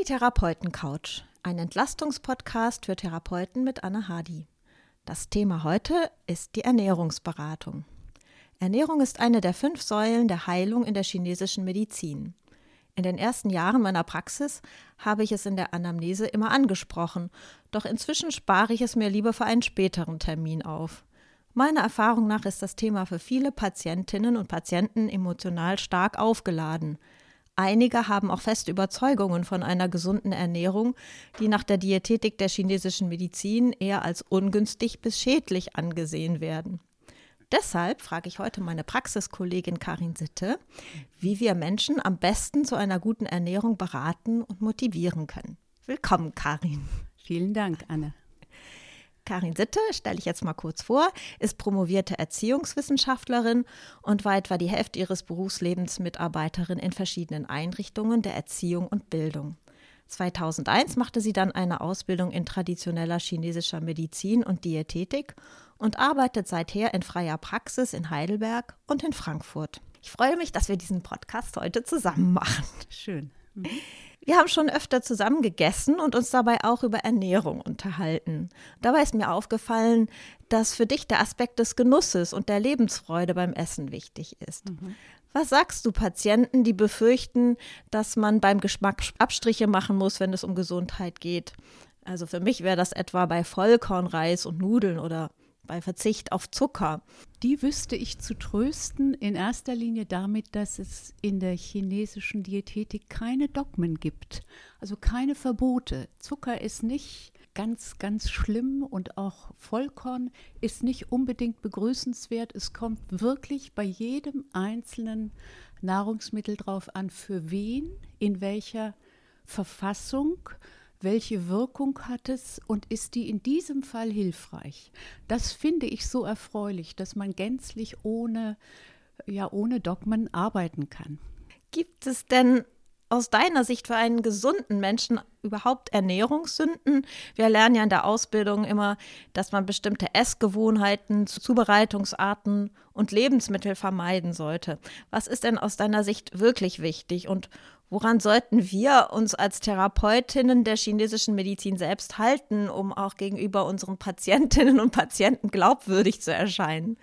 Die Therapeuten-Couch, ein Entlastungspodcast für Therapeuten mit Anne Hardy. Das Thema heute ist die Ernährungsberatung. Ernährung ist eine der fünf Säulen der Heilung in der chinesischen Medizin. In den ersten Jahren meiner Praxis habe ich es in der Anamnese immer angesprochen, doch inzwischen spare ich es mir lieber für einen späteren Termin auf. Meiner Erfahrung nach ist das Thema für viele Patientinnen und Patienten emotional stark aufgeladen. Einige haben auch feste Überzeugungen von einer gesunden Ernährung, die nach der Diätetik der chinesischen Medizin eher als ungünstig bis schädlich angesehen werden. Deshalb frage ich heute meine Praxiskollegin Karin Sitte, wie wir Menschen am besten zu einer guten Ernährung beraten und motivieren können. Willkommen, Karin. Vielen Dank, Anne. Karin Sitte, stelle ich jetzt mal kurz vor, ist promovierte Erziehungswissenschaftlerin und war etwa die Hälfte ihres Berufslebens Mitarbeiterin in verschiedenen Einrichtungen der Erziehung und Bildung. 2001 machte sie dann eine Ausbildung in traditioneller chinesischer Medizin und Diätetik und arbeitet seither in freier Praxis in Heidelberg und in Frankfurt. Ich freue mich, dass wir diesen Podcast heute zusammen machen. Schön. Mhm. Wir haben schon öfter zusammen gegessen und uns dabei auch über Ernährung unterhalten. Dabei ist mir aufgefallen, dass für dich der Aspekt des Genusses und der Lebensfreude beim Essen wichtig ist. Mhm. Was sagst du Patienten, die befürchten, dass man beim Geschmack Abstriche machen muss, wenn es um Gesundheit geht? Also für mich wäre das etwa bei Vollkornreis und Nudeln oder bei Verzicht auf Zucker. Die wüsste ich zu trösten, in erster Linie damit, dass es in der chinesischen Diätetik keine Dogmen gibt, also keine Verbote. Zucker ist nicht ganz, ganz schlimm und auch Vollkorn ist nicht unbedingt begrüßenswert. Es kommt wirklich bei jedem einzelnen Nahrungsmittel drauf an, für wen, in welcher Verfassung welche Wirkung hat es und ist die in diesem Fall hilfreich? Das finde ich so erfreulich, dass man gänzlich ohne, ja, ohne Dogmen arbeiten kann. Gibt es denn aus deiner Sicht für einen gesunden Menschen überhaupt Ernährungssünden? Wir lernen ja in der Ausbildung immer, dass man bestimmte Essgewohnheiten, Zubereitungsarten und Lebensmittel vermeiden sollte. Was ist denn aus deiner Sicht wirklich wichtig und Woran sollten wir uns als Therapeutinnen der chinesischen Medizin selbst halten, um auch gegenüber unseren Patientinnen und Patienten glaubwürdig zu erscheinen?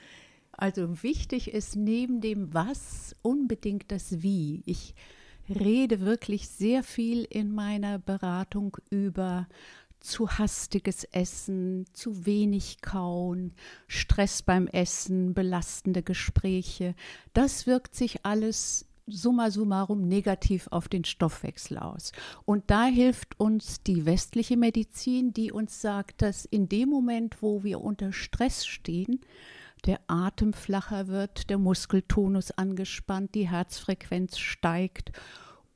Also wichtig ist neben dem Was unbedingt das Wie. Ich rede wirklich sehr viel in meiner Beratung über zu hastiges Essen, zu wenig Kauen, Stress beim Essen, belastende Gespräche. Das wirkt sich alles summa summarum negativ auf den Stoffwechsel aus. Und da hilft uns die westliche Medizin, die uns sagt, dass in dem Moment, wo wir unter Stress stehen, der Atem flacher wird, der Muskeltonus angespannt, die Herzfrequenz steigt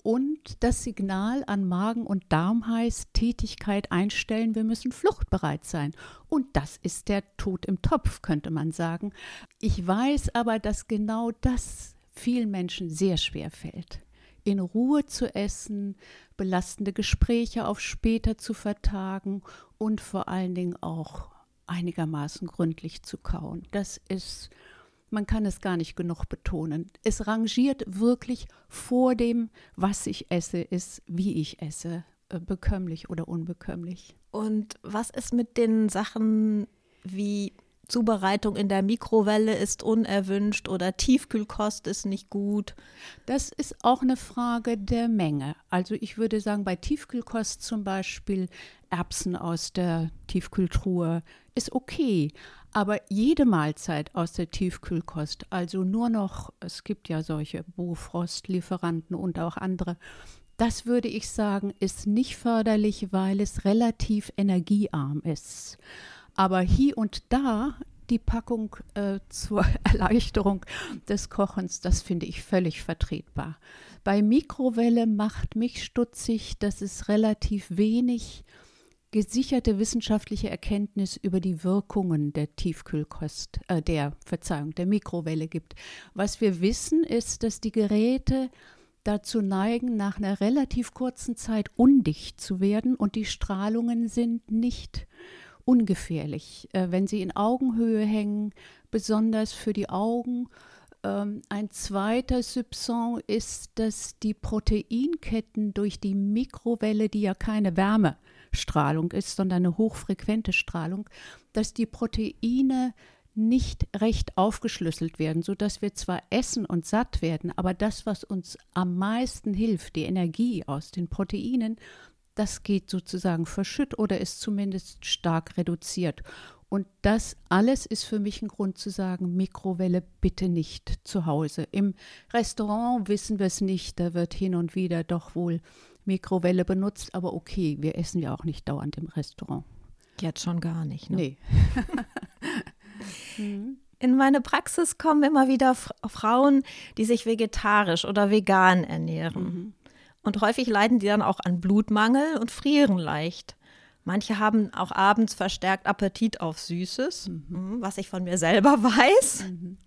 und das Signal an Magen und Darm heißt Tätigkeit einstellen, wir müssen fluchtbereit sein. Und das ist der Tod im Topf, könnte man sagen. Ich weiß aber, dass genau das vielen Menschen sehr schwer fällt. In Ruhe zu essen, belastende Gespräche auf später zu vertagen und vor allen Dingen auch einigermaßen gründlich zu kauen. Das ist, man kann es gar nicht genug betonen. Es rangiert wirklich vor dem, was ich esse, ist, wie ich esse, äh, bekömmlich oder unbekömmlich. Und was ist mit den Sachen wie Zubereitung in der Mikrowelle ist unerwünscht oder Tiefkühlkost ist nicht gut. Das ist auch eine Frage der Menge. Also ich würde sagen, bei Tiefkühlkost zum Beispiel Erbsen aus der Tiefkühltruhe ist okay. Aber jede Mahlzeit aus der Tiefkühlkost, also nur noch, es gibt ja solche Bofrost-Lieferanten und auch andere, das würde ich sagen, ist nicht förderlich, weil es relativ energiearm ist. Aber hier und da die Packung äh, zur Erleichterung des Kochens, das finde ich völlig vertretbar. Bei Mikrowelle macht mich stutzig, dass es relativ wenig gesicherte wissenschaftliche Erkenntnis über die Wirkungen der Tiefkühlkost, äh, der Verzeihung, der Mikrowelle gibt. Was wir wissen, ist, dass die Geräte dazu neigen, nach einer relativ kurzen Zeit undicht zu werden und die Strahlungen sind nicht ungefährlich. Äh, wenn sie in Augenhöhe hängen, besonders für die Augen, ähm, ein zweiter Soupçon ist, dass die Proteinketten durch die Mikrowelle, die ja keine Wärmestrahlung ist, sondern eine hochfrequente Strahlung, dass die Proteine nicht recht aufgeschlüsselt werden, sodass wir zwar essen und satt werden, aber das, was uns am meisten hilft, die Energie aus den Proteinen, das geht sozusagen verschütt oder ist zumindest stark reduziert. Und das alles ist für mich ein Grund zu sagen, Mikrowelle bitte nicht zu Hause. Im Restaurant wissen wir es nicht, da wird hin und wieder doch wohl Mikrowelle benutzt, aber okay, wir essen ja auch nicht dauernd im Restaurant. Jetzt schon gar nicht. Ne? Nee. Mhm. In meine Praxis kommen immer wieder Frauen, die sich vegetarisch oder vegan ernähren. Mhm. Und häufig leiden die dann auch an Blutmangel und frieren leicht. Manche haben auch abends verstärkt Appetit auf Süßes, mhm. mhm was ich von mir selber weiß. Mhm.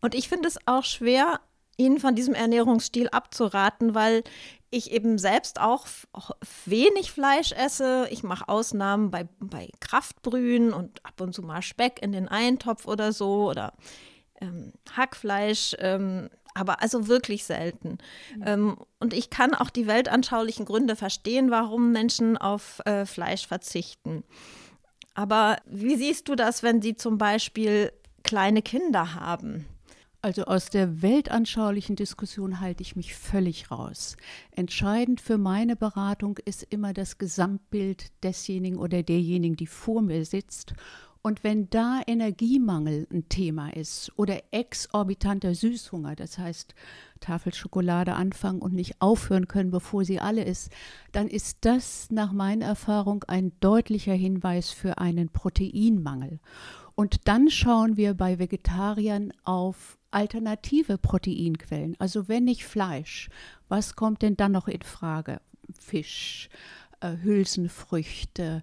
Und ich finde es auch schwer, ihnen von diesem Ernährungsstil abzuraten, weil ich eben selbst auch wenig Fleisch esse. Ich mache Ausnahmen bei, bei Kraftbrühen und ab und zu mal Speck in den Eintopf oder so oder ähm, Hackfleisch, ähm, aber also wirklich selten. Mhm. Ähm, und ich kann auch die weltanschaulichen Gründe verstehen, warum Menschen auf äh, Fleisch verzichten. Aber wie siehst du das, wenn sie zum Beispiel kleine Kinder haben? Also aus der weltanschaulichen Diskussion halte ich mich völlig raus. Entscheidend für meine Beratung ist immer das Gesamtbild desjenigen oder derjenigen, die vor mir sitzt. Und wenn da Energiemangel ein Thema ist oder exorbitanter Süßhunger, das heißt Tafel Schokolade anfangen und nicht aufhören können, bevor sie alle ist, dann ist das nach meiner Erfahrung ein deutlicher Hinweis für einen Proteinmangel. Und dann schauen wir bei Vegetariern auf alternative Proteinquellen. Also wenn nicht Fleisch, was kommt denn dann noch in Frage? Fisch, äh, Hülsenfrüchte,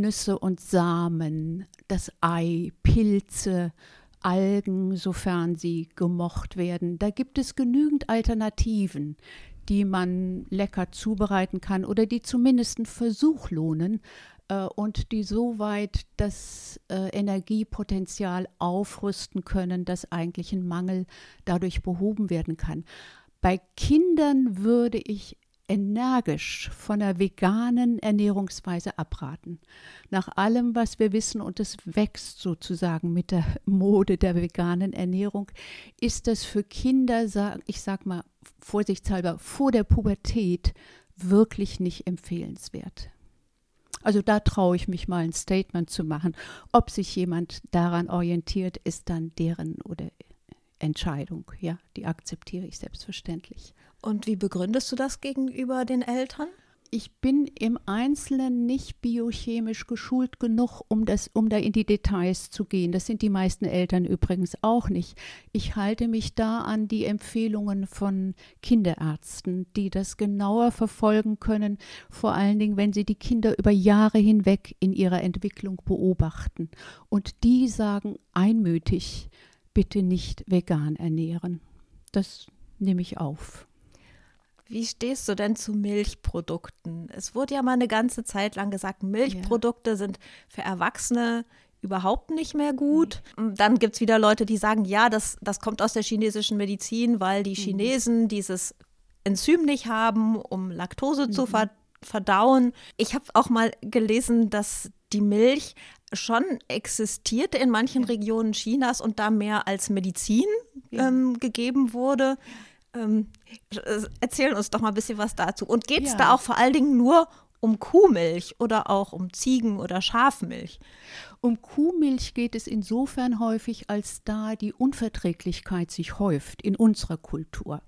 Nüsse und Samen, das Ei, Pilze, Algen, sofern sie gemocht werden. Da gibt es genügend Alternativen, die man lecker zubereiten kann oder die zumindest einen Versuch lohnen, äh, und die soweit das äh, Energiepotenzial aufrüsten können, dass eigentlich ein Mangel dadurch behoben werden kann. Bei Kindern würde ich energisch von der veganen Ernährungsweise abraten. Nach allem, was wir wissen, und es wächst sozusagen mit der Mode der veganen Ernährung, ist das für Kinder, ich sag mal vorsichtshalber, vor der Pubertät wirklich nicht empfehlenswert. Also da traue ich mich mal ein Statement zu machen. Ob sich jemand daran orientiert, ist dann deren oder Entscheidung. Ja, die akzeptiere ich selbstverständlich. Und wie begründest du das gegenüber den Eltern? ich bin im Einzelnen nicht biochemisch geschult genug, um, das, um da in die Details zu gehen. Das sind die meisten Eltern übrigens auch nicht. Ich halte mich da an die Empfehlungen von Kinderärzten, die das genauer verfolgen können, vor allen Dingen, wenn sie die Kinder über Jahre hinweg in ihrer Entwicklung beobachten. Und die sagen einmütig, bitte nicht vegan ernähren. Das nehme ich auf. Wie stehst du denn zu Milchprodukten? Es wurde ja mal eine ganze Zeit lang gesagt, Milchprodukte ja. sind für Erwachsene überhaupt nicht mehr gut. Dann gibt es wieder Leute, die sagen, ja, das, das kommt aus der chinesischen Medizin, weil die mhm. Chinesen mhm. dieses Enzym nicht haben, um Laktose mhm. zu ver verdauen. Ich habe auch mal gelesen, dass die Milch schon existierte in manchen. Regionen Chinas und da mehr als Medizin ähm, gegeben wurde. Ähm, erzähl uns doch mal ein bisschen was dazu. Und geht es ja. da auch vor allen Dingen nur um Kuhmilch oder auch um Ziegen- oder Schafmilch? Um Kuhmilch geht es insofern häufig, als da die Unverträglichkeit sich häuft in unserer Kultur.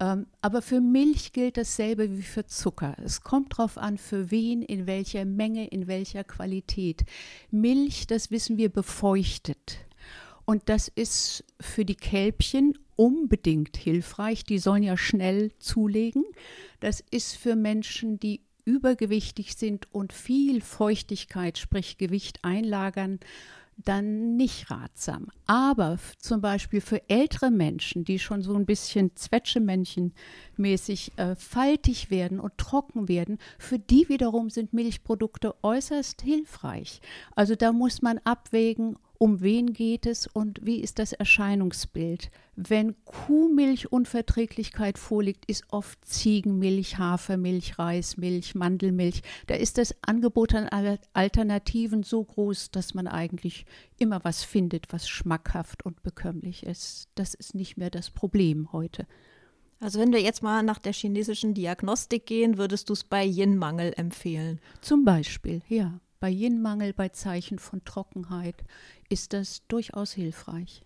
Ähm, aber für Milch gilt dasselbe wie für Zucker. Es kommt darauf an, für wen, in welcher Menge, in welcher Qualität. Milch, das wissen wir, befeuchtet. Und das ist für die Kälbchen unbedingt hilfreich. Die sollen ja schnell zulegen. Das ist für Menschen, die übergewichtig sind und viel Feuchtigkeit, sprich Gewicht einlagern, dann nicht ratsam. Aber zum Beispiel für ältere Menschen, die schon so ein bisschen Zwetschemännchenmäßig äh, faltig werden und trocken werden, für die wiederum sind Milchprodukte äußerst hilfreich. Also da muss man abwägen, um wen geht es und wie ist das Erscheinungsbild. Wenn Kuhmilchunverträglichkeit vorliegt, ist oft Ziegenmilch, Hafermilch, Reismilch, Mandelmilch. Da ist das Angebot an Alternativen so groß, dass man eigentlich immer was findet, was schmackhaft und bekömmlich ist. Das ist nicht mehr das Problem heute. Also wenn wir jetzt mal nach der chinesischen Diagnostik gehen, würdest du es bei Yin-Mangel empfehlen? Zum Beispiel, ja. Bei Yin-Mangel, bei Zeichen von Trockenheit ist das durchaus hilfreich.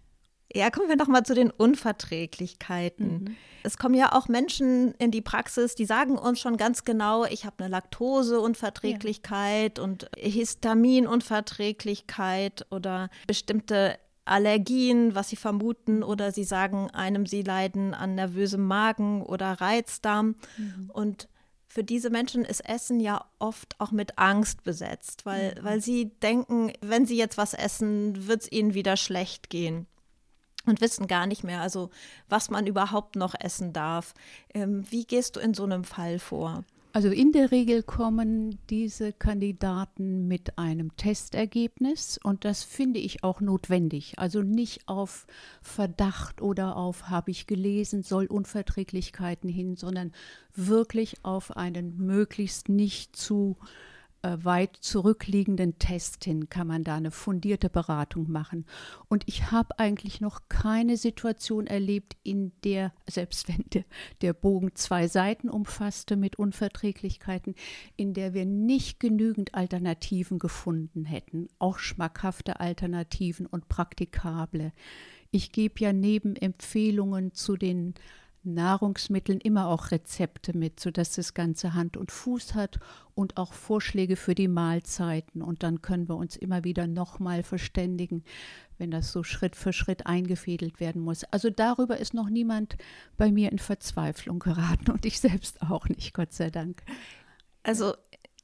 Ja, kommen wir noch mal zu den Unverträglichkeiten. Mhm. Es kommen ja auch Menschen in die Praxis, die sagen uns schon ganz genau, ich habe eine Laktoseunverträglichkeit ja. und Histaminunverträglichkeit oder bestimmte Allergien, was sie vermuten, oder sie sagen einem, sie leiden an nervösem Magen oder Reizdarm. Mhm. Und für diese Menschen ist Essen ja oft auch mit Angst besetzt, weil, mhm. weil sie denken, wenn sie jetzt was essen, wird es ihnen wieder schlecht gehen und wissen gar nicht mehr, also was man überhaupt noch essen darf. Ähm, wie gehst du in so einem Fall vor? Also in der Regel kommen diese Kandidaten mit einem Testergebnis und das finde ich auch notwendig. Also nicht auf Verdacht oder auf habe ich gelesen, soll Unverträglichkeiten hin, sondern wirklich auf einen möglichst nicht zu äh, weit zurückliegenden Test hin kann man da eine fundierte Beratung machen. Und ich habe eigentlich noch keine Situation erlebt, in der, selbst wenn der, der Bogen zwei Seiten umfasste mit Unverträglichkeiten, in der wir nicht genügend Alternativen gefunden hätten, auch schmackhafte Alternativen und praktikable. Ich gebe ja neben Empfehlungen zu den Nahrungsmitteln immer auch Rezepte mit, sodass das Ganze Hand und Fuß hat und auch Vorschläge für die Mahlzeiten. Und dann können wir uns immer wieder nochmal verständigen, wenn das so Schritt für Schritt eingefädelt werden muss. Also darüber ist noch niemand bei mir in Verzweiflung geraten und ich selbst auch nicht, Gott sei Dank. Also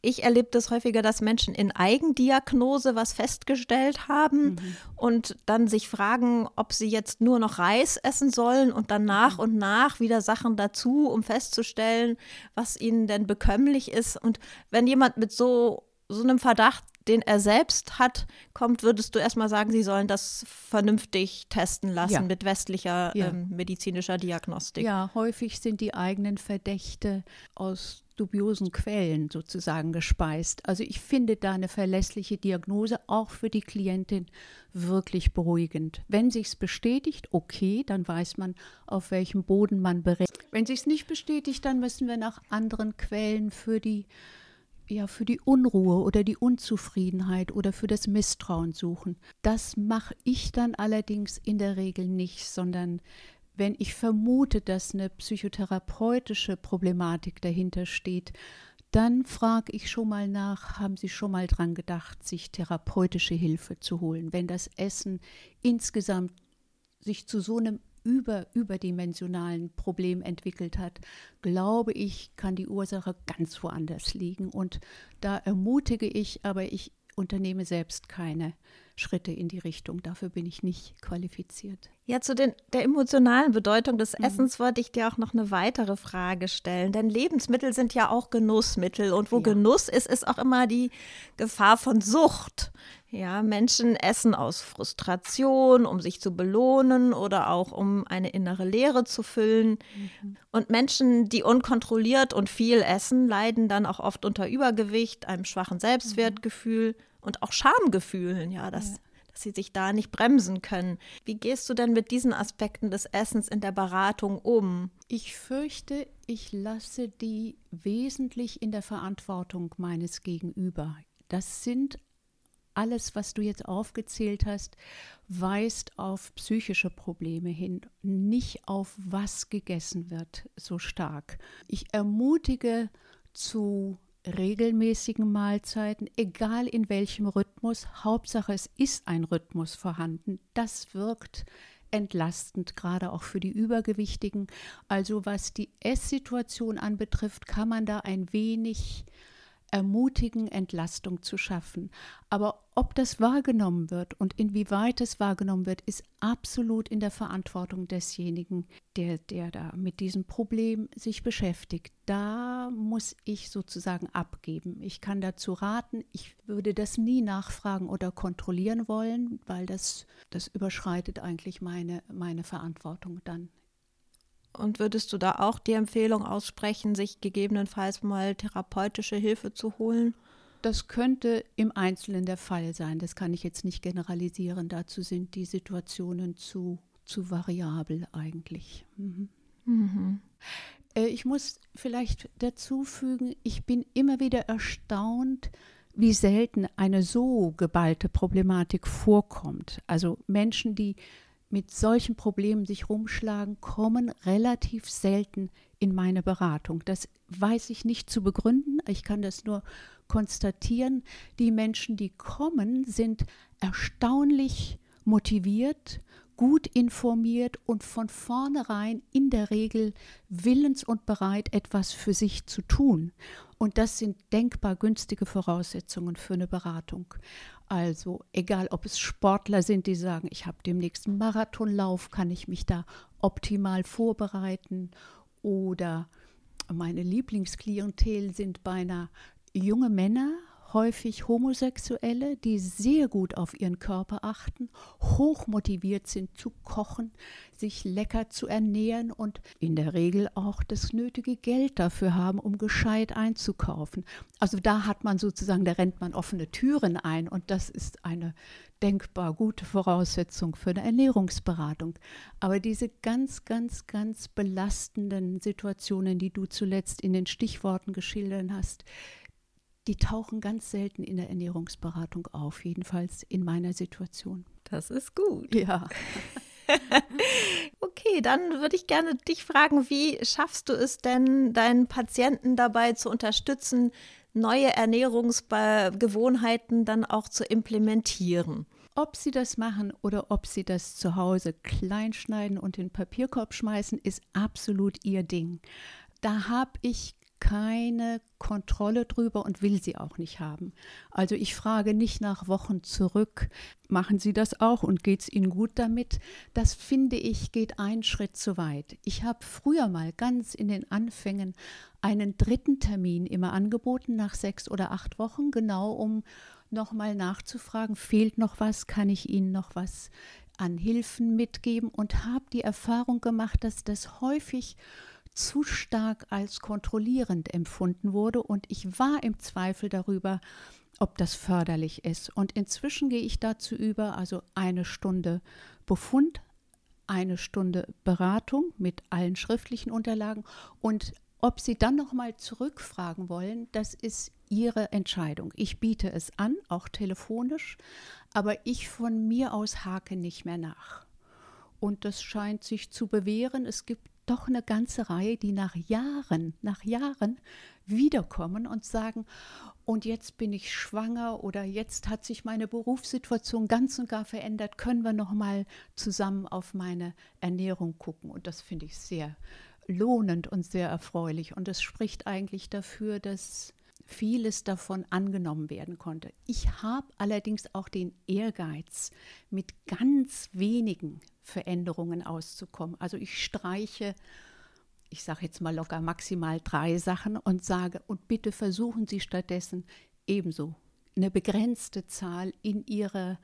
ich erlebe das häufiger, dass Menschen in Eigendiagnose was festgestellt haben mhm. und dann sich fragen, ob sie jetzt nur noch Reis essen sollen und dann nach mhm. und nach wieder Sachen dazu, um festzustellen, was ihnen denn bekömmlich ist. Und wenn jemand mit so, so einem Verdacht den er selbst hat, kommt, würdest du erstmal sagen, sie sollen das vernünftig testen lassen ja. mit westlicher ja. ähm, medizinischer Diagnostik. Ja, häufig sind die eigenen Verdächte aus dubiosen Quellen sozusagen gespeist. Also ich finde da eine verlässliche Diagnose auch für die Klientin wirklich beruhigend. Wenn sich's bestätigt, okay, dann weiß man, auf welchem Boden man berechnet. Wenn sich's nicht bestätigt, dann müssen wir nach anderen Quellen für die ja, für die Unruhe oder die Unzufriedenheit oder für das Misstrauen suchen. Das mache ich dann allerdings in der Regel nicht, sondern wenn ich vermute, dass eine psychotherapeutische Problematik dahinter steht, dann frage ich schon mal nach, haben Sie schon mal dran gedacht, sich therapeutische Hilfe zu holen, wenn das Essen insgesamt sich zu so einem über, überdimensionalen Problem entwickelt hat, glaube ich, kann die Ursache ganz woanders liegen. Und da ermutige ich, aber ich unternehme selbst keine Schritte in die Richtung. Dafür bin ich nicht qualifiziert. Ja, zu den, der emotionalen Bedeutung des mhm. Essens wollte ich dir auch noch eine weitere Frage stellen. Denn Lebensmittel sind ja auch Genussmittel. Und wo ja. Genuss ist, ist auch immer die Gefahr von Sucht. Ja, Menschen essen aus Frustration, um sich zu belohnen oder auch um eine innere Leere zu füllen. Mhm. Und Menschen, die unkontrolliert und viel essen, leiden dann auch oft unter Übergewicht, einem schwachen Selbstwertgefühl mhm. Und auch Schamgefühlen. Ja, das. Ja dass sie sich da nicht bremsen können. Wie gehst du denn mit diesen Aspekten des Essens in der Beratung um? Ich fürchte, ich lasse die wesentlich in der Verantwortung meines Gegenüber. Das sind alles, was du jetzt aufgezählt hast, weist auf psychische Probleme hin, nicht auf was gegessen wird so stark. Ich ermutige zu regelmäßigen Mahlzeiten, egal in welchem Rhythmus. Hauptsache, es ist ein Rhythmus vorhanden. Das wirkt entlastend, gerade auch für die Übergewichtigen. Also was die Esssituation anbetrifft, kann man da ein wenig ermutigen, Entlastung zu schaffen. Aber ob das wahrgenommen wird und inwieweit es wahrgenommen wird, ist absolut in der Verantwortung desjenigen, der, der da mit diesem Problem sich beschäftigt. Da muss ich sozusagen abgeben. Ich kann dazu raten, ich würde das nie nachfragen oder kontrollieren wollen, weil das, das überschreitet eigentlich meine, meine Verantwortung dann und würdest du da auch die Empfehlung aussprechen, sich gegebenenfalls mal therapeutische Hilfe zu holen? Das könnte im Einzelnen der Fall sein. Das kann ich jetzt nicht generalisieren. Dazu sind die Situationen zu, zu variabel eigentlich. Mhm. Mhm. Äh, ich muss vielleicht dazu fügen, ich bin immer wieder erstaunt, wie selten eine so geballte Problematik vorkommt. Also Menschen, die mit solchen Problemen sich rumschlagen, kommen relativ selten in meine Beratung. Das weiß ich nicht zu begründen, ich kann das nur konstatieren. Die Menschen, die kommen, sind erstaunlich motiviert, gut informiert und von vornherein in der Regel willens und bereit, etwas für sich zu tun. Und das sind denkbar günstige Voraussetzungen für eine Beratung. Also egal, ob es Sportler sind, die sagen, ich habe demnächst einen Marathonlauf, kann ich mich da optimal vorbereiten. Oder meine Lieblingsklientel sind beinahe junge Männer häufig Homosexuelle, die sehr gut auf ihren Körper achten, hoch motiviert sind zu kochen, sich lecker zu ernähren und in der Regel auch das nötige Geld dafür haben, um gescheit einzukaufen. Also da hat man sozusagen, da rennt man offene Türen ein und das ist eine denkbar gute Voraussetzung für eine Ernährungsberatung. Aber diese ganz, ganz, ganz belastenden Situationen, die du zuletzt in den Stichworten geschildert hast, die tauchen ganz selten in der Ernährungsberatung auf, jedenfalls in meiner Situation. Das ist gut. Ja. okay, dann würde ich gerne dich fragen, wie schaffst du es denn, deinen Patienten dabei zu unterstützen, neue Ernährungsgewohnheiten dann auch zu implementieren? Ob sie das machen oder ob sie das zu Hause kleinschneiden und in den Papierkorb schmeißen, ist absolut ihr Ding. Da habe ich keine Kontrolle drüber und will sie auch nicht haben. Also ich frage nicht nach Wochen zurück, machen Sie das auch und geht es Ihnen gut damit? Das finde ich geht einen Schritt zu weit. Ich habe früher mal ganz in den Anfängen einen dritten Termin immer angeboten nach sechs oder acht Wochen, genau um nochmal nachzufragen, fehlt noch was, kann ich Ihnen noch was an Hilfen mitgeben und habe die Erfahrung gemacht, dass das häufig zu stark als kontrollierend empfunden wurde und ich war im Zweifel darüber, ob das förderlich ist. Und inzwischen gehe ich dazu über, also eine Stunde Befund, eine Stunde Beratung mit allen schriftlichen Unterlagen und ob Sie dann nochmal zurückfragen wollen, das ist Ihre Entscheidung. Ich biete es an, auch telefonisch, aber ich von mir aus hake nicht mehr nach. Und das scheint sich zu bewähren. Es gibt doch eine ganze Reihe, die nach Jahren, nach Jahren wiederkommen und sagen, und jetzt bin ich schwanger oder jetzt hat sich meine Berufssituation ganz und gar verändert, können wir noch mal zusammen auf meine Ernährung gucken. Und das finde ich sehr lohnend und sehr erfreulich. Und es spricht eigentlich dafür, dass vieles davon angenommen werden konnte. Ich habe allerdings auch den Ehrgeiz, mit ganz wenigen Veränderungen auszukommen. Also ich streiche, ich sage jetzt mal locker maximal drei Sachen und sage, und bitte versuchen Sie stattdessen ebenso eine begrenzte Zahl in Ihre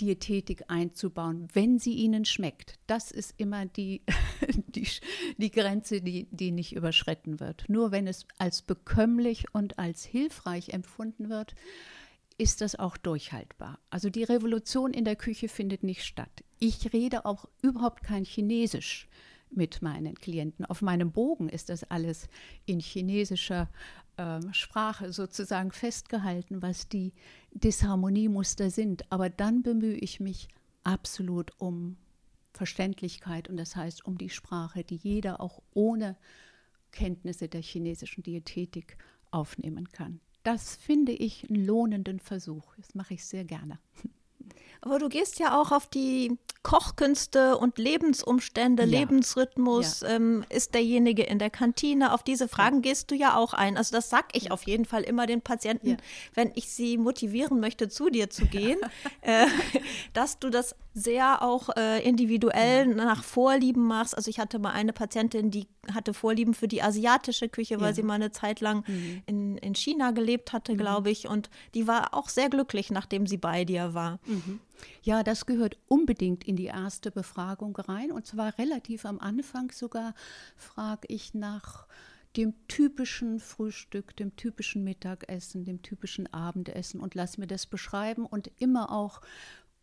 Diätetik einzubauen, wenn sie Ihnen schmeckt. Das ist immer die, die, die Grenze, die, die nicht überschritten wird. Nur wenn es als bekömmlich und als hilfreich empfunden wird, ist das auch durchhaltbar. Also die Revolution in der Küche findet nicht statt. Ich rede auch überhaupt kein Chinesisch mit meinen Klienten. Auf meinem Bogen ist das alles in chinesischer äh, Sprache sozusagen festgehalten, was die Disharmoniemuster sind. Aber dann bemühe ich mich absolut um Verständlichkeit und das heißt um die Sprache, die jeder auch ohne Kenntnisse der chinesischen Diätetik aufnehmen kann. Das finde ich einen lohnenden Versuch. Das mache ich sehr gerne. Aber du gehst ja auch auf die Kochkünste und Lebensumstände, ja. Lebensrhythmus. Ja. Ähm, ist derjenige in der Kantine? Auf diese Fragen ja. gehst du ja auch ein. Also das sag ich auf jeden Fall immer den Patienten, wenn ich sie motivieren möchte, zu dir zu gehen, äh, dass du das sehr auch äh, individuell nach Vorlieben machst. Also ich hatte mal eine Patientin, die hatte Vorlieben für die asiatische Küche, weil sie mal eine Zeit lang mhm. in, in China gelebt hatte, mhm. glaube ich. Und die war auch sehr glücklich, nachdem sie bei dir war. Mhm. Ja, das gehört unbedingt in die erste Befragung rein. Und zwar relativ am Anfang sogar frage ich nach dem typischen Frühstück, dem typischen Mittagessen, dem typischen Abendessen und lass mir das beschreiben und immer auch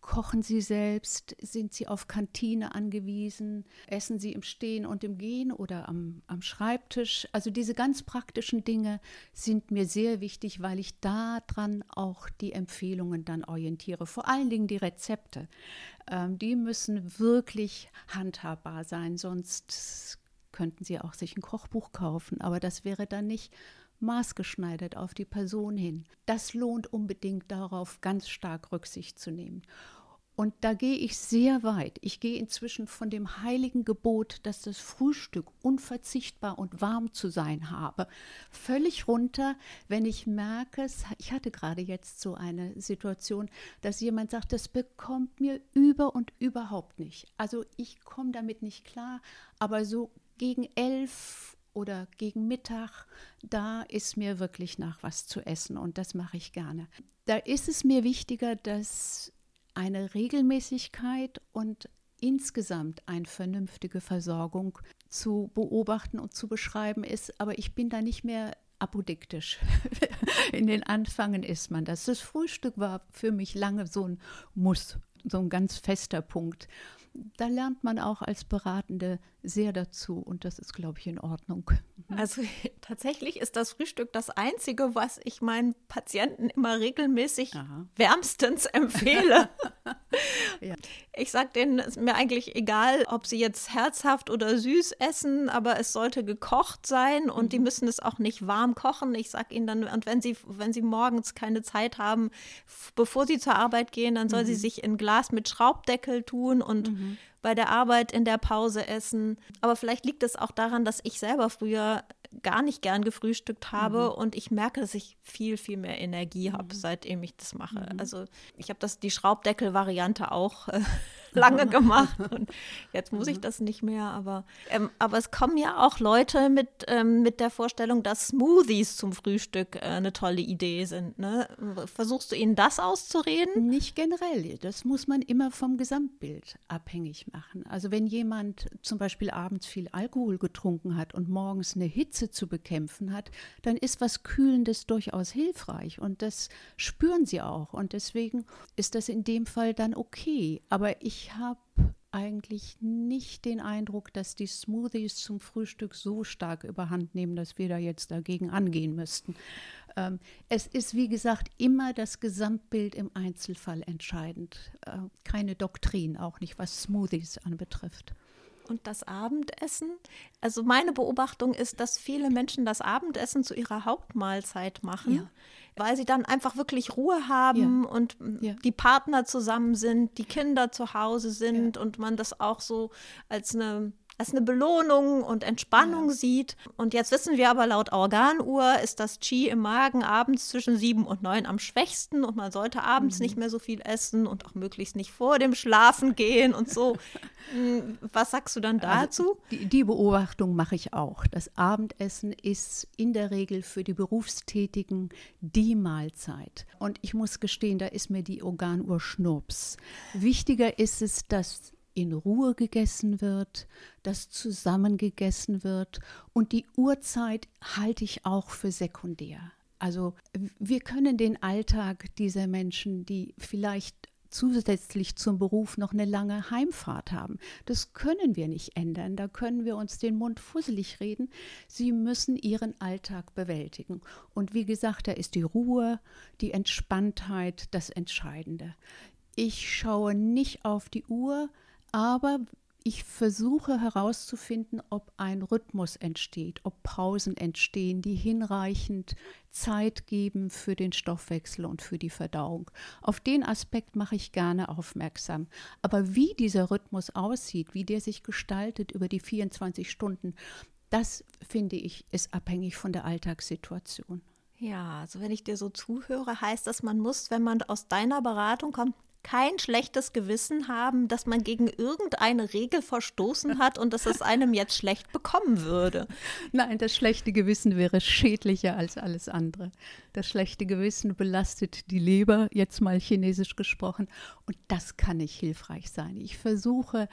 Kochen Sie selbst? Sind Sie auf Kantine angewiesen? Essen Sie im Stehen und im Gehen oder am, am Schreibtisch? Also diese ganz praktischen Dinge sind mir sehr wichtig, weil ich daran auch die Empfehlungen dann orientiere. Vor allen Dingen die Rezepte. Ähm, die müssen wirklich handhabbar sein, sonst könnten Sie auch sich ein Kochbuch kaufen, aber das wäre dann nicht maßgeschneidert auf die Person hin. Das lohnt unbedingt darauf, ganz stark Rücksicht zu nehmen. Und da gehe ich sehr weit. Ich gehe inzwischen von dem heiligen Gebot, dass das Frühstück unverzichtbar und warm zu sein habe, völlig runter, wenn ich merke, ich hatte gerade jetzt so eine Situation, dass jemand sagt, das bekommt mir über und überhaupt nicht. Also ich komme damit nicht klar, aber so gegen elf oder gegen Mittag, da ist mir wirklich nach was zu essen und das mache ich gerne. Da ist es mir wichtiger, dass eine Regelmäßigkeit und insgesamt eine vernünftige Versorgung zu beobachten und zu beschreiben ist. Aber ich bin da nicht mehr apodiktisch. In den Anfangen ist man das. Das Frühstück war für mich lange so ein Muss, so ein ganz fester Punkt da lernt man auch als Beratende sehr dazu und das ist, glaube ich, in Ordnung. Mhm. Also tatsächlich ist das Frühstück das Einzige, was ich meinen Patienten immer regelmäßig Aha. wärmstens empfehle. ja. Ich sage denen, es ist mir eigentlich egal, ob sie jetzt herzhaft oder süß essen, aber es sollte gekocht sein und mhm. die müssen es auch nicht warm kochen. Ich sage ihnen dann, und wenn sie, wenn sie morgens keine Zeit haben, bevor sie zur Arbeit gehen, dann soll mhm. sie sich in Glas mit Schraubdeckel tun und mhm bei der Arbeit in der Pause essen. Aber vielleicht liegt es auch daran, dass ich selber früher gar nicht gern gefrühstückt habe mhm. und ich merke, dass ich viel, viel mehr Energie habe, mhm. seitdem ich das mache. Mhm. Also ich habe das die Schraubdeckel-Variante auch äh, lange gemacht und jetzt muss ich mhm. das nicht mehr. Aber, ähm, aber es kommen ja auch Leute mit, ähm, mit der Vorstellung, dass Smoothies zum Frühstück äh, eine tolle Idee sind. Ne? Versuchst du ihnen das auszureden? Nicht generell. Das muss man immer vom Gesamtbild abhängig machen. Also wenn jemand zum Beispiel abends viel Alkohol getrunken hat und morgens eine Hitze zu bekämpfen hat, dann ist was Kühlendes durchaus hilfreich und das spüren sie auch und deswegen ist das in dem Fall dann okay. Aber ich ich habe eigentlich nicht den Eindruck, dass die Smoothies zum Frühstück so stark überhand nehmen, dass wir da jetzt dagegen angehen müssten. Ähm, es ist, wie gesagt, immer das Gesamtbild im Einzelfall entscheidend. Äh, keine Doktrin, auch nicht was Smoothies anbetrifft. Und das Abendessen? Also meine Beobachtung ist, dass viele Menschen das Abendessen zu ihrer Hauptmahlzeit machen. Ja weil sie dann einfach wirklich Ruhe haben ja. und ja. die Partner zusammen sind, die Kinder zu Hause sind und man das auch so als eine als eine Belohnung und Entspannung ja. sieht. Und jetzt wissen wir aber, laut Organuhr ist das Qi im Magen abends zwischen sieben und neun am schwächsten und man sollte abends mhm. nicht mehr so viel essen und auch möglichst nicht vor dem Schlafen gehen und so. Hm, was sagst du dann also, dazu? Also die, die Beobachtung mache ich auch. Das Abendessen ist in der Regel für die Berufstätigen die Mahlzeit. Und ich muss gestehen, da ist mir die Organuhr Schnurps. Wichtiger ist es, dass in Ruhe gegessen wird, dass zusammen gegessen wird und die Uhrzeit halte ich auch für sekundär. Also wir können den Alltag dieser Menschen, die vielleicht zusätzlich zum Beruf noch eine lange Heimfahrt haben. Das können wir nicht ändern. Da können wir uns den Mund fusselig reden. Sie müssen ihren Alltag bewältigen. Und wie gesagt, da ist die Ruhe, die Entspanntheit das Entscheidende. Ich schaue nicht auf die Uhr, aber ich versuche herauszufinden, ob ein Rhythmus entsteht, ob Pausen entstehen, die hinreichend Zeit geben für den Stoffwechsel und für die Verdauung. Auf den Aspekt mache ich gerne aufmerksam. Aber wie dieser Rhythmus aussieht, wie der sich gestaltet über die 24 Stunden, das finde ich, ist abhängig von der Alltagssituation. Ja, also wenn ich dir so zuhöre, heißt das, man muss, wenn man aus deiner Beratung kommt, kein schlechtes Gewissen haben, dass man gegen irgendeine Regel verstoßen hat und dass es einem jetzt schlecht bekommen würde. Nein, das schlechte Gewissen wäre schädlicher als alles andere. Das schlechte Gewissen belastet die Leber, jetzt mal chinesisch gesprochen, und das kann nicht hilfreich sein. Ich versuche,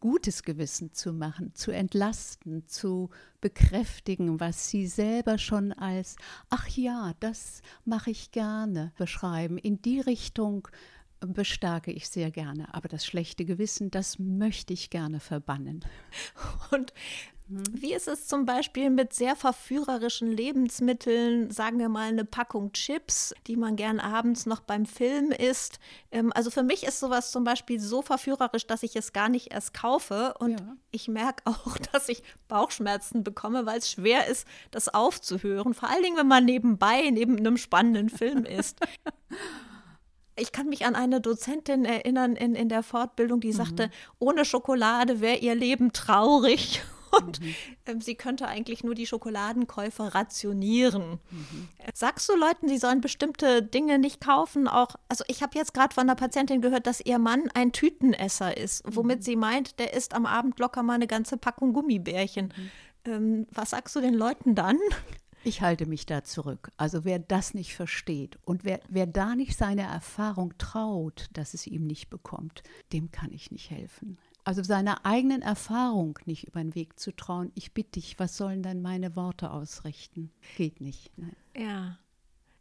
gutes Gewissen zu machen, zu entlasten, zu bekräftigen, was sie selber schon als, ach ja, das mache ich gerne, beschreiben. In die Richtung bestärke ich sehr gerne. Aber das schlechte Gewissen, das möchte ich gerne verbannen. Und wie ist es zum Beispiel mit sehr verführerischen Lebensmitteln, sagen wir mal eine Packung Chips, die man gern abends noch beim Film isst? Ähm, also für mich ist sowas zum Beispiel so verführerisch, dass ich es gar nicht erst kaufe. Und ja. ich merke auch, dass ich Bauchschmerzen bekomme, weil es schwer ist, das aufzuhören. Vor allen Dingen, wenn man nebenbei neben einem spannenden Film ist. ich kann mich an eine Dozentin erinnern in, in der Fortbildung, die sagte, mhm. ohne Schokolade wäre ihr Leben traurig. Und mhm. ähm, sie könnte eigentlich nur die Schokoladenkäufe rationieren. Mhm. Sagst du Leuten, sie sollen bestimmte Dinge nicht kaufen? Auch, also ich habe jetzt gerade von einer Patientin gehört, dass ihr Mann ein Tütenesser ist, womit mhm. sie meint, der isst am Abend locker mal eine ganze Packung Gummibärchen. Mhm. Ähm, was sagst du den Leuten dann? Ich halte mich da zurück. Also wer das nicht versteht und wer, wer da nicht seine Erfahrung traut, dass es ihm nicht bekommt, dem kann ich nicht helfen. Also seiner eigenen Erfahrung nicht über den Weg zu trauen, ich bitte dich, was sollen dann meine Worte ausrichten? Geht nicht. Nein. Ja.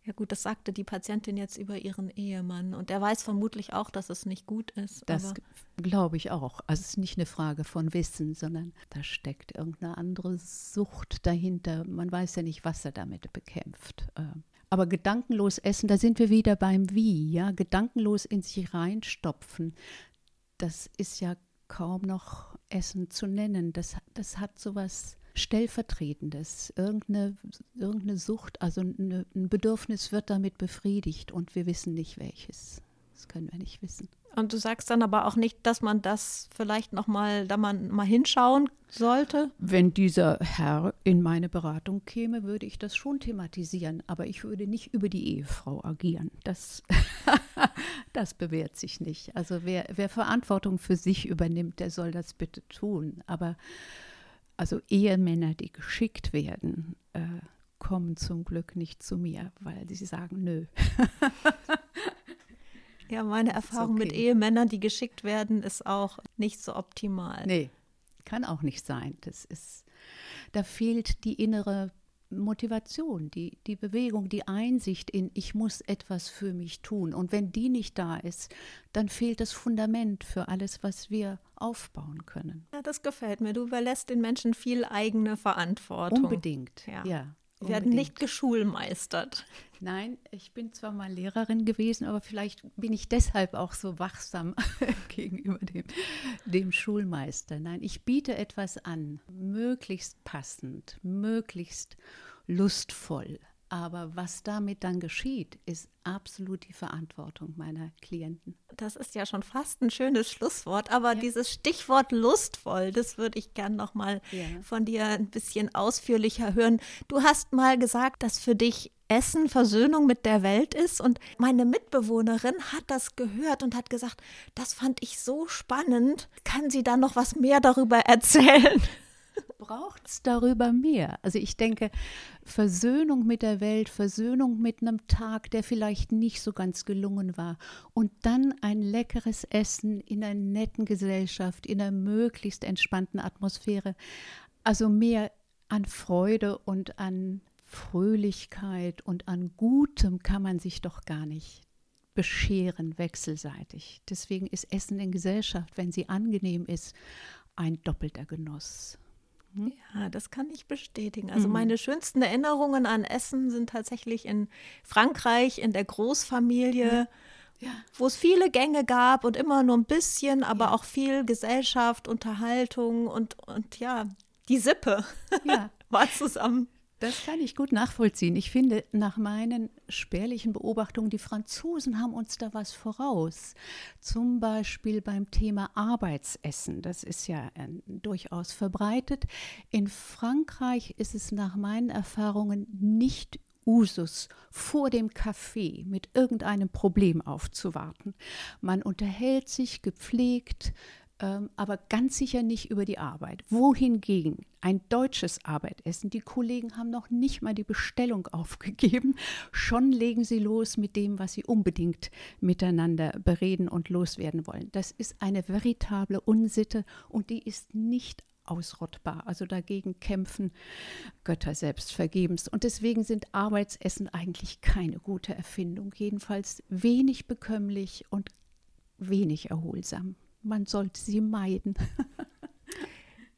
Ja gut, das sagte die Patientin jetzt über ihren Ehemann und der weiß vermutlich auch, dass es nicht gut ist. Das glaube ich auch. Also es ist nicht eine Frage von Wissen, sondern da steckt irgendeine andere Sucht dahinter. Man weiß ja nicht, was er damit bekämpft. Ähm, aber gedankenlos essen, da sind wir wieder beim Wie, ja, gedankenlos in sich reinstopfen. Das ist ja kaum noch Essen zu nennen. Das, das hat sowas Stellvertretendes, irgendeine, irgendeine Sucht, also eine, ein Bedürfnis wird damit befriedigt und wir wissen nicht welches. Das können wir nicht wissen. Und du sagst dann aber auch nicht, dass man das vielleicht nochmal, da man mal hinschauen sollte? Wenn dieser Herr in meine Beratung käme, würde ich das schon thematisieren, aber ich würde nicht über die Ehefrau agieren. Das, das bewährt sich nicht. Also wer, wer Verantwortung für sich übernimmt, der soll das bitte tun. Aber also Ehemänner, die geschickt werden, äh, kommen zum Glück nicht zu mir, weil sie sagen, nö. ja, meine Erfahrung okay. mit Ehemännern, die geschickt werden, ist auch nicht so optimal. Nee, kann auch nicht sein. Das ist, da fehlt die innere Motivation, die, die Bewegung, die Einsicht in, ich muss etwas für mich tun. Und wenn die nicht da ist, dann fehlt das Fundament für alles, was wir aufbauen können. Ja, das gefällt mir. Du überlässt den Menschen viel eigene Verantwortung. Unbedingt, ja. ja werden nicht geschulmeistert. Nein, ich bin zwar mal Lehrerin gewesen, aber vielleicht bin ich deshalb auch so wachsam gegenüber dem, dem Schulmeister. Nein, ich biete etwas an, möglichst passend, möglichst lustvoll, aber was damit dann geschieht, ist absolut die Verantwortung meiner Klienten. Das ist ja schon fast ein schönes Schlusswort, aber ja. dieses Stichwort lustvoll, das würde ich gern noch mal ja. von dir ein bisschen ausführlicher hören. Du hast mal gesagt, dass für dich Essen Versöhnung mit der Welt ist und meine Mitbewohnerin hat das gehört und hat gesagt, das fand ich so spannend. Kann sie da noch was mehr darüber erzählen? Braucht es darüber mehr? Also ich denke, Versöhnung mit der Welt, Versöhnung mit einem Tag, der vielleicht nicht so ganz gelungen war und dann ein leckeres Essen in einer netten Gesellschaft, in einer möglichst entspannten Atmosphäre. Also mehr an Freude und an Fröhlichkeit und an Gutem kann man sich doch gar nicht bescheren wechselseitig. Deswegen ist Essen in Gesellschaft, wenn sie angenehm ist, ein doppelter Genuss. Mhm. Ja, das kann ich bestätigen. Also mhm. meine schönsten Erinnerungen an Essen sind tatsächlich in Frankreich, in der Großfamilie. ja. wo es viele Gänge gab und immer nur ein bisschen, aber ja. auch viel Gesellschaft, Unterhaltung und, und ja, die Sippe ja. war zusammen. Das kann ich gut nachvollziehen. Ich finde, nach meinen spärlichen Beobachtungen, die Franzosen haben uns da was voraus. Zum Beispiel beim Thema Arbeitsessen. Das ist ja äh, durchaus verbreitet. In Frankreich ist es nach meinen Erfahrungen nicht Usus, vor dem Kaffee mit irgendeinem Problem aufzuwarten. Man unterhält sich gepflegt, aber ganz sicher nicht über die Arbeit. Wohingegen ein deutsches Arbeitessen, die Kollegen haben noch nicht mal die Bestellung aufgegeben, schon legen sie los mit dem, was sie unbedingt miteinander bereden und loswerden wollen. Das ist eine veritable Unsitte und die ist nicht ausrottbar. Also dagegen kämpfen Götter selbst vergebens. Und deswegen sind Arbeitsessen eigentlich keine gute Erfindung, jedenfalls wenig bekömmlich und wenig erholsam man sollte sie meiden.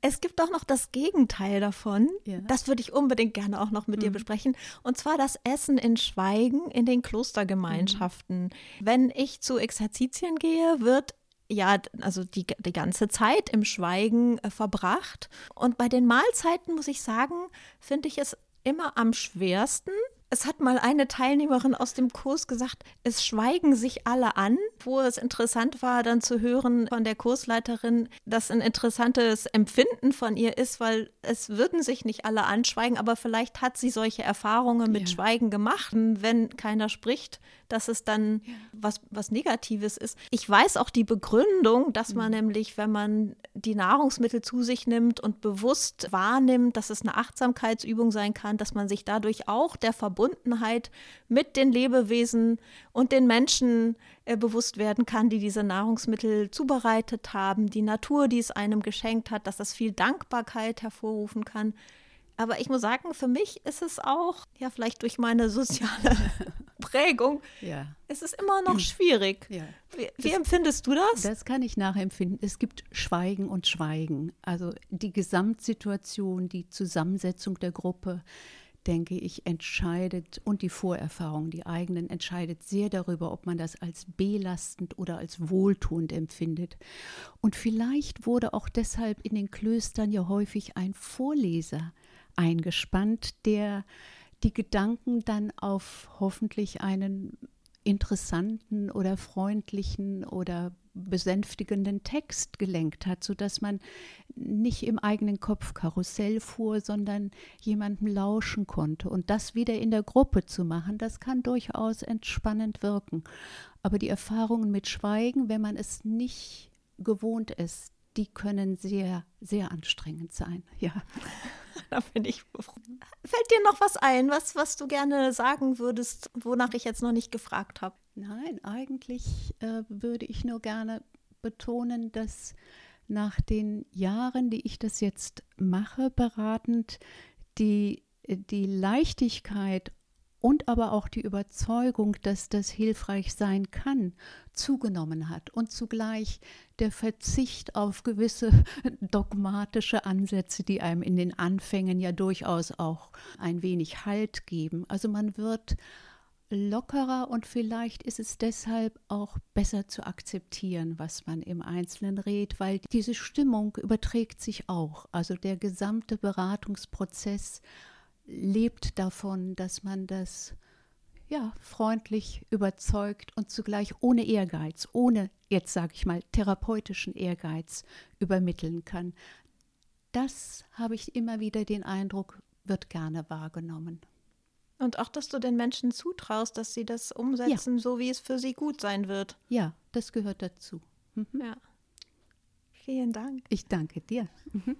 Es gibt auch noch das Gegenteil davon. Ja. Das würde ich unbedingt gerne auch noch mit mhm. dir besprechen. Und zwar das Essen in Schweigen in den Klostergemeinschaften. Mhm. Wenn ich zu Exerzitien gehe, wird ja, also die, die ganze Zeit im Schweigen äh, verbracht. Und bei den Mahlzeiten muss ich sagen, finde ich es immer am schwersten, es hat mal eine Teilnehmerin aus dem Kurs gesagt, es schweigen sich alle an, wo es interessant war, dann zu hören von der Kursleiterin, dass ein interessantes Empfinden von ihr ist, weil es würden sich nicht alle anschweigen, aber vielleicht hat sie solche Erfahrungen mit ja. Schweigen gemacht. Wenn keiner spricht, dass es dann ja. was, was Negatives ist. Ich weiß auch die Begründung, dass man mhm. nämlich, wenn man die Nahrungsmittel zu sich nimmt und bewusst wahrnimmt, dass es eine Achtsamkeitsübung sein kann, dass man sich dadurch auch der Verbundenheit mit den Lebewesen und den Menschen äh, bewusst werden kann, die diese Nahrungsmittel zubereitet haben, die Natur, die es einem geschenkt hat, dass das viel Dankbarkeit hervorrufen kann. Aber ich muss sagen, für mich ist es auch, ja, vielleicht durch meine soziale Prägung, ja. ist es immer noch schwierig. Ja. Wie, wie das, empfindest du das? Das kann ich nachempfinden. Es gibt Schweigen und Schweigen. Also die Gesamtsituation, die Zusammensetzung der Gruppe, denke ich, entscheidet und die Vorerfahrung, die eigenen, entscheidet sehr darüber, ob man das als belastend oder als wohltuend empfindet. Und vielleicht wurde auch deshalb in den Klöstern ja häufig ein Vorleser eingespannt, der die Gedanken dann auf hoffentlich einen interessanten oder freundlichen oder besänftigenden Text gelenkt hat, sodass man nicht im eigenen Kopf Karussell fuhr, sondern jemandem lauschen konnte. Und das wieder in der Gruppe zu machen, das kann durchaus entspannend wirken. Aber die Erfahrungen mit Schweigen, wenn man es nicht gewohnt ist, die können sehr, sehr anstrengend sein. Ja. da bin ich Fällt dir noch was ein, was, was du gerne sagen würdest, wonach ich jetzt noch nicht gefragt habe? Nein, eigentlich äh, würde ich nur gerne betonen, dass nach den Jahren, die ich das jetzt mache, beratend, die, die Leichtigkeit und aber auch die Überzeugung, dass das hilfreich sein kann, zugenommen hat und zugleich der Verzicht auf gewisse dogmatische Ansätze, die einem in den Anfängen ja durchaus auch ein wenig Halt geben. Also man wird lockerer und vielleicht ist es deshalb auch besser zu akzeptieren, was man im Einzelnen redet, weil diese Stimmung überträgt sich auch. Also der gesamte Beratungsprozess lebt davon, dass man das ja freundlich überzeugt und zugleich ohne Ehrgeiz, ohne jetzt sage ich mal therapeutischen Ehrgeiz übermitteln kann. Das habe ich immer wieder den Eindruck, wird gerne wahrgenommen. Und auch, dass du den Menschen zutraust, dass sie das umsetzen, ja. so wie es für sie gut sein wird. Ja, das gehört dazu. Mhm. Ja. Vielen Dank. Ich danke dir. Mhm.